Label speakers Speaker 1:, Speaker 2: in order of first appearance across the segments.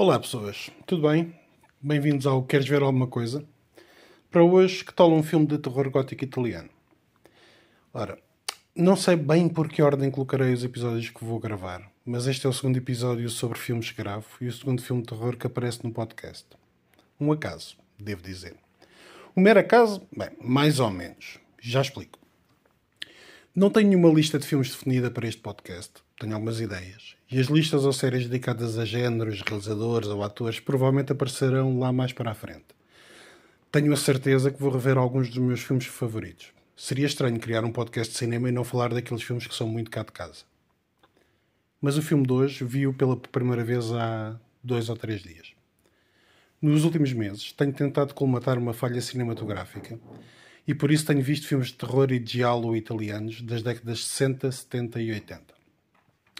Speaker 1: Olá pessoas, tudo bem? Bem-vindos ao Queres Ver Alguma Coisa? Para hoje, que tal um filme de terror gótico italiano? Ora, não sei bem por que ordem colocarei os episódios que vou gravar, mas este é o segundo episódio sobre filmes que gravo e o segundo filme de terror que aparece no podcast. Um acaso, devo dizer. Um mero acaso? Bem, mais ou menos. Já explico. Não tenho nenhuma lista de filmes definida para este podcast. Tenho algumas ideias. E as listas ou séries dedicadas a géneros, realizadores ou atores provavelmente aparecerão lá mais para a frente. Tenho a certeza que vou rever alguns dos meus filmes favoritos. Seria estranho criar um podcast de cinema e não falar daqueles filmes que são muito cá de casa. Mas o filme de hoje vi-o pela primeira vez há dois ou três dias. Nos últimos meses tenho tentado colmatar uma falha cinematográfica e por isso tenho visto filmes de terror e giallo italianos das décadas 60, 70 e 80.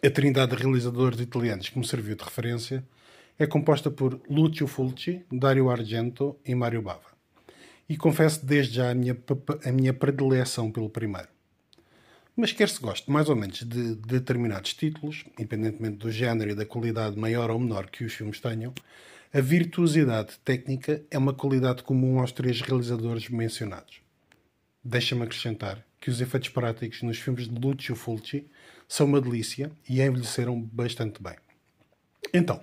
Speaker 1: A trindade de realizadores italianos que me serviu de referência é composta por Lucio Fulci, Dario Argento e Mario Bava. E confesso desde já a minha, a minha predileção pelo primeiro. Mas quer se goste mais ou menos de determinados títulos, independentemente do género e da qualidade maior ou menor que os filmes tenham, a virtuosidade técnica é uma qualidade comum aos três realizadores mencionados. Deixa-me acrescentar que os efeitos práticos nos filmes de Lucio Fulci são uma delícia e envelheceram bastante bem. Então,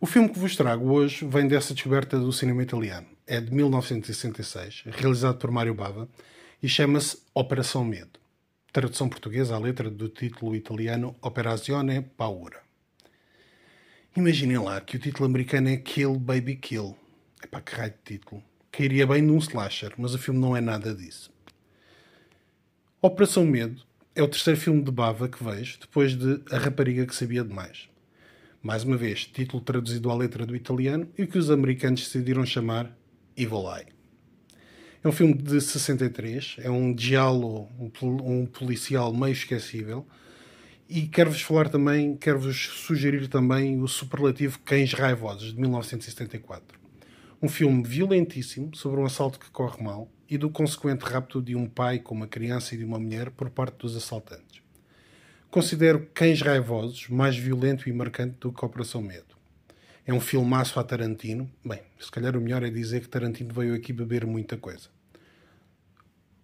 Speaker 1: o filme que vos trago hoje vem dessa descoberta do cinema italiano. É de 1966, realizado por Mário Bava e chama-se Operação Medo tradução portuguesa à letra do título italiano Operazione Paura. Imaginem lá que o título americano é Kill Baby Kill. Para que raio de título. Cairia bem num slasher, mas o filme não é nada disso. Operação Medo é o terceiro filme de Bava que vejo, depois de A Rapariga que Sabia Demais. Mais uma vez, título traduzido à letra do italiano e que os americanos decidiram chamar Evil Eye. É um filme de 63, é um diálogo, um, policial meio esquecível. E quero-vos falar também, quero-vos sugerir também o superlativo Cães Raivosos, de 1974. Um filme violentíssimo sobre um assalto que corre mal e do consequente rapto de um pai com uma criança e de uma mulher por parte dos assaltantes. Considero Cães Raivosos mais violento e marcante do que Operação Medo. É um filmaço a Tarantino. Bem, se calhar o melhor é dizer que Tarantino veio aqui beber muita coisa.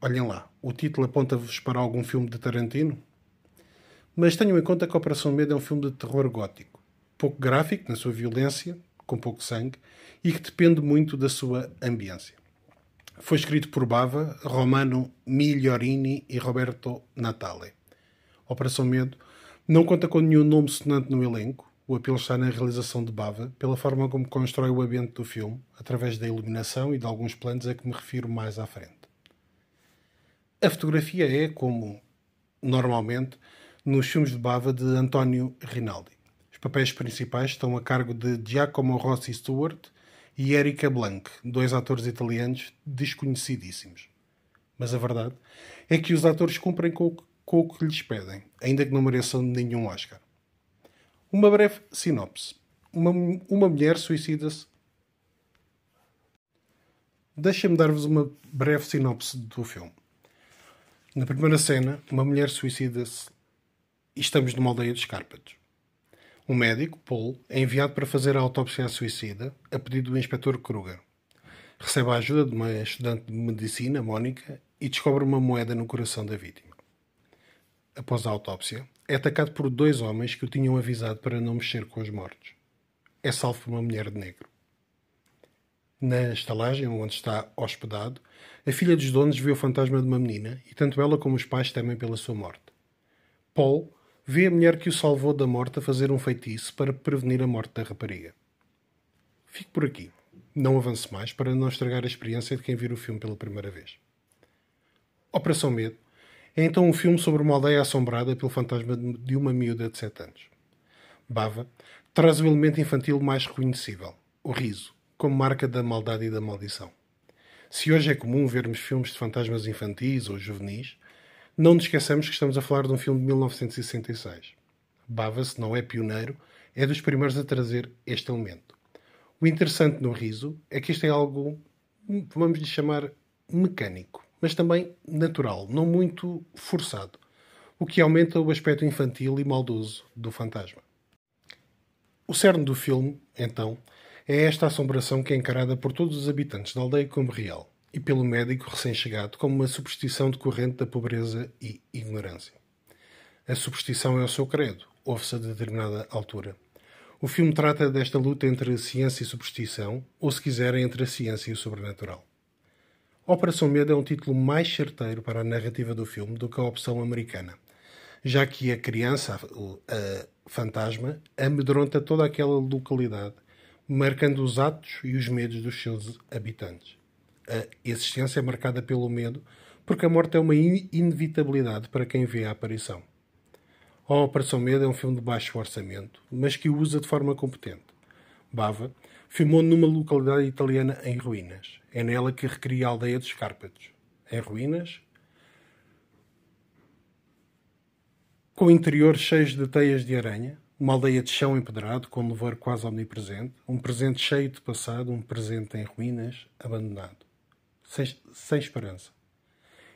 Speaker 1: Olhem lá, o título aponta-vos para algum filme de Tarantino? Mas tenham em conta que Operação Medo é um filme de terror gótico. Pouco gráfico na sua violência, com pouco sangue, e que depende muito da sua ambiência. Foi escrito por Bava, Romano Migliorini e Roberto Natale. Operação Medo não conta com nenhum nome sonante no elenco, o apelo está na realização de Bava, pela forma como constrói o ambiente do filme, através da iluminação e de alguns planos a que me refiro mais à frente. A fotografia é, como normalmente, nos filmes de Bava de António Rinaldi. Os papéis principais estão a cargo de Giacomo Rossi Stewart e Erika Blanc, dois atores italianos desconhecidíssimos. Mas a verdade é que os atores cumprem com, com o que lhes pedem, ainda que não mereçam nenhum Oscar. Uma breve sinopse. Uma, uma mulher suicida-se. Deixem-me dar-vos uma breve sinopse do filme. Na primeira cena, uma mulher suicida-se e estamos numa aldeia de Escárpatos. Um médico, Paul, é enviado para fazer a autópsia à suicida a pedido do inspetor Kruger. Recebe a ajuda de uma estudante de medicina, Mónica, e descobre uma moeda no coração da vítima. Após a autópsia, é atacado por dois homens que o tinham avisado para não mexer com os mortos. É salvo por uma mulher de negro. Na estalagem onde está hospedado, a filha dos donos vê o fantasma de uma menina e tanto ela como os pais temem pela sua morte. Paul vê a mulher que o salvou da morte a fazer um feitiço para prevenir a morte da rapariga. Fico por aqui. Não avance mais para não estragar a experiência de quem vir o filme pela primeira vez. Operação Medo é então um filme sobre uma aldeia assombrada pelo fantasma de uma miúda de 7 anos. Bava traz o elemento infantil mais reconhecível, o riso, como marca da maldade e da maldição. Se hoje é comum vermos filmes de fantasmas infantis ou juvenis, não nos esqueçamos que estamos a falar de um filme de 1966. Bava, se não é pioneiro, é dos primeiros a trazer este elemento. O interessante no riso é que isto é algo, vamos lhe chamar, mecânico mas também natural, não muito forçado, o que aumenta o aspecto infantil e maldoso do fantasma. O cerne do filme, então, é esta assombração que é encarada por todos os habitantes da aldeia como real e pelo médico recém-chegado como uma superstição decorrente da pobreza e ignorância. A superstição é o seu credo, ouve-se a determinada altura. O filme trata desta luta entre a ciência e superstição, ou se quiserem, entre a ciência e o sobrenatural. Operação Medo é um título mais certeiro para a narrativa do filme do que a opção americana, já que a criança, a fantasma, amedronta toda aquela localidade, marcando os atos e os medos dos seus habitantes. A existência é marcada pelo medo, porque a morte é uma inevitabilidade para quem vê a aparição. A Operação Medo é um filme de baixo orçamento, mas que o usa de forma competente. Bava filmou numa localidade italiana em ruínas. É nela que recria a aldeia dos Cárpatos. Em ruínas, com interiores cheios de teias de aranha, uma aldeia de chão empedrado, com louvor quase omnipresente, um presente cheio de passado, um presente em ruínas, abandonado, sem, sem esperança.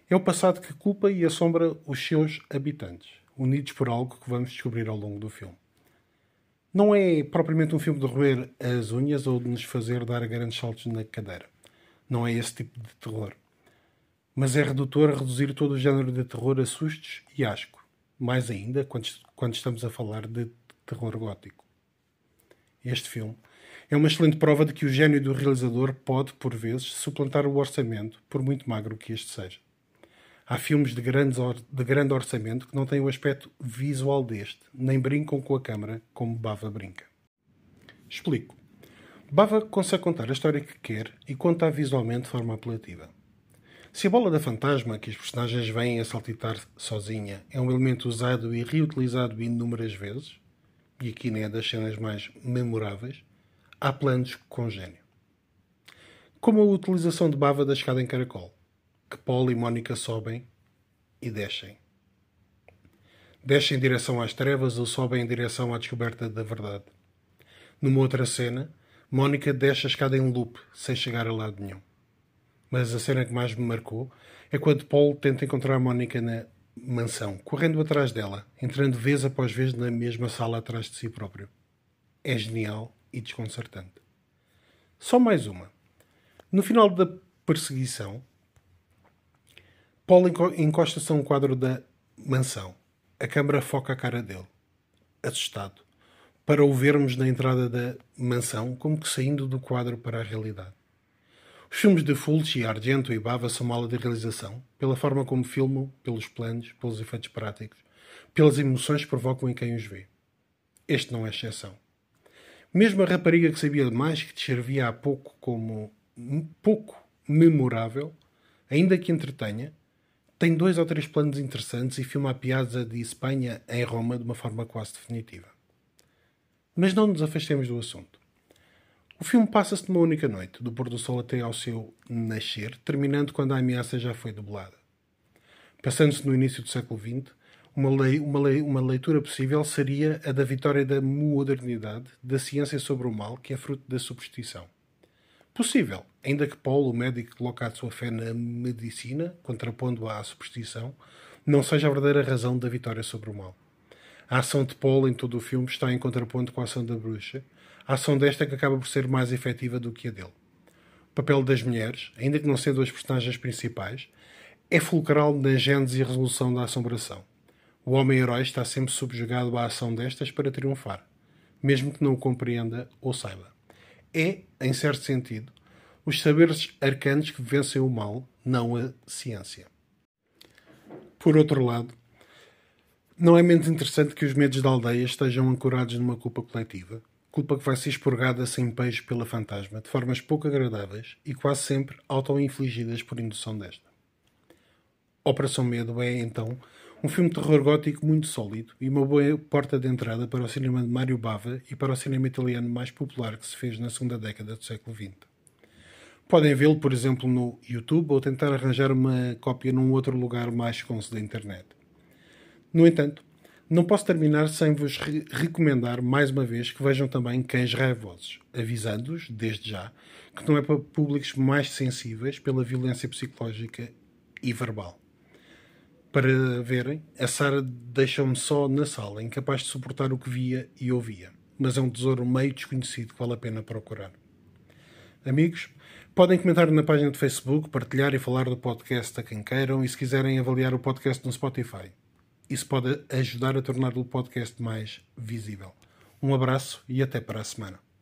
Speaker 1: É o passado que culpa e assombra os seus habitantes unidos por algo que vamos descobrir ao longo do filme. Não é propriamente um filme de roer as unhas ou de nos fazer dar grandes saltos na cadeira. Não é esse tipo de terror. Mas é redutor a reduzir todo o género de terror a sustos e asco. Mais ainda quando, quando estamos a falar de terror gótico. Este filme é uma excelente prova de que o gênio do realizador pode, por vezes, suplantar o orçamento, por muito magro que este seja. Há filmes de, grandes de grande orçamento que não têm o aspecto visual deste, nem brincam com a câmara como Bava brinca. Explico. Bava consegue contar a história que quer e conta-a visualmente de forma apelativa. Se a bola da fantasma que os personagens vêm a saltitar sozinha é um elemento usado e reutilizado inúmeras vezes, e aqui nem é das cenas mais memoráveis, há planos com gênio. Como a utilização de bava da escada em caracol que Paulo e Mónica sobem e descem. Descem em direção às trevas ou sobem em direção à descoberta da verdade. Numa outra cena, Mónica desce a escada em loop, sem chegar a lado nenhum. Mas a cena que mais me marcou é quando Paul tenta encontrar Mónica na mansão, correndo atrás dela, entrando vez após vez na mesma sala atrás de si próprio. É genial e desconcertante. Só mais uma. No final da perseguição, Paul encosta-se a um quadro da mansão. A câmara foca a cara dele, assustado, para o vermos na entrada da mansão, como que saindo do quadro para a realidade. Os filmes de Fulci, Argento e Bava são mala de realização, pela forma como filmam, pelos planos, pelos efeitos práticos, pelas emoções que provocam em quem os vê. Este não é exceção. Mesmo a rapariga que sabia mais, que te servia há pouco como pouco memorável, ainda que entretenha, tem dois ou três planos interessantes e filma a piazza de Espanha em Roma de uma forma quase definitiva. Mas não nos afastemos do assunto. O filme passa-se numa única noite, do pôr do sol até ao seu nascer, terminando quando a ameaça já foi debelada. Passando-se no início do século XX, uma, lei, uma, lei, uma leitura possível seria a da vitória da modernidade, da ciência sobre o mal, que é fruto da superstição. Possível, ainda que Paulo, o médico, coloque a sua fé na medicina, contrapondo-a à superstição, não seja a verdadeira razão da vitória sobre o mal. A ação de Paulo em todo o filme está em contraponto com a ação da bruxa, a ação desta que acaba por ser mais efetiva do que a dele. O papel das mulheres, ainda que não sendo as personagens principais, é fulcral na gênese e resolução da assombração. O homem-herói está sempre subjugado à ação destas para triunfar, mesmo que não o compreenda ou saiba é, em certo sentido, os saberes arcanos que vencem o mal, não a ciência. Por outro lado, não é menos interessante que os medos da aldeia estejam ancorados numa culpa coletiva, culpa que vai ser expurgada sem peixe pela fantasma, de formas pouco agradáveis e quase sempre auto-infligidas por indução desta. Operação Medo é, então, um filme de terror gótico muito sólido e uma boa porta de entrada para o cinema de Mário Bava e para o cinema italiano mais popular que se fez na segunda década do século XX. Podem vê-lo, por exemplo, no YouTube ou tentar arranjar uma cópia num outro lugar mais esconso da internet. No entanto, não posso terminar sem vos re recomendar mais uma vez que vejam também Cães Raivosos, avisando-os, desde já, que não é para públicos mais sensíveis pela violência psicológica e verbal. Para verem, a Sara deixou-me só na sala, incapaz de suportar o que via e ouvia. mas é um tesouro meio desconhecido que vale a pena procurar. Amigos, podem comentar na página de Facebook, partilhar e falar do podcast a quem queiram e se quiserem avaliar o podcast no Spotify. Isso pode ajudar a tornar o podcast mais visível. Um abraço e até para a semana.